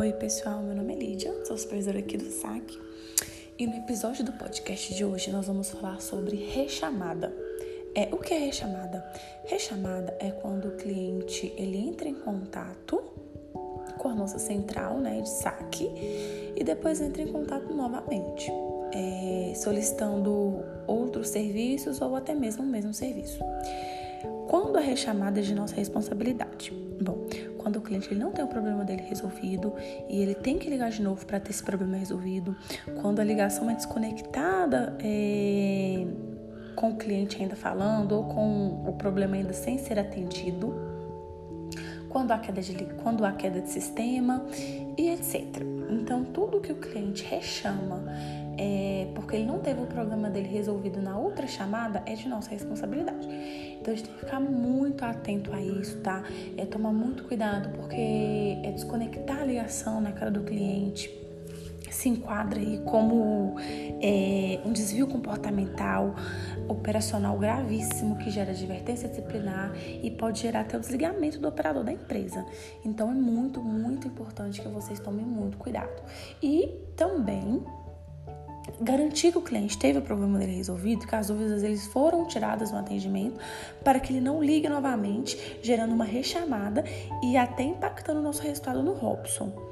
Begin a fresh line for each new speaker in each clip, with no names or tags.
Oi, pessoal, meu nome é Lídia, sou supervisora aqui do SAC. E no episódio do podcast de hoje nós vamos falar sobre rechamada. É, o que é rechamada? Rechamada é quando o cliente ele entra em contato com a nossa central né, de saque e depois entra em contato novamente, é, solicitando outros serviços ou até mesmo o mesmo serviço. Quando a rechamada é de nossa responsabilidade? Bom, quando o cliente ele não tem o problema dele resolvido e ele tem que ligar de novo para ter esse problema resolvido, quando a ligação é desconectada é, com o cliente ainda falando ou com o problema ainda sem ser atendido, quando há queda de, quando há queda de sistema e etc. Então, tudo que o cliente rechama é, porque ele não teve o problema dele resolvido na outra chamada, é de nossa responsabilidade. Então a gente tem que ficar muito atento a isso, tá? É tomar muito cuidado, porque é desconectar a ligação na cara do cliente se enquadra aí como é, um desvio comportamental operacional gravíssimo que gera advertência disciplinar e pode gerar até o desligamento do operador da empresa. Então é muito, muito importante que vocês tomem muito cuidado. E também garantir que o cliente teve o problema dele resolvido, que as dúvidas eles foram tiradas no atendimento, para que ele não ligue novamente, gerando uma rechamada e até impactando o nosso resultado no Robson.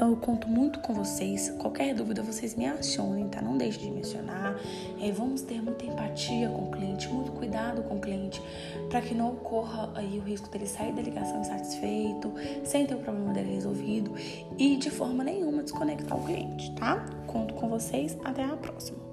Então eu conto muito com vocês. Qualquer dúvida vocês me acionem, tá? Não deixe de mencionar. É, vamos ter muita empatia com o cliente, muito cuidado com o cliente, para que não ocorra aí o risco dele sair da ligação insatisfeito, sem ter o problema dele resolvido e de forma nenhuma desconectar o cliente, tá? Conto com vocês. Até a próxima.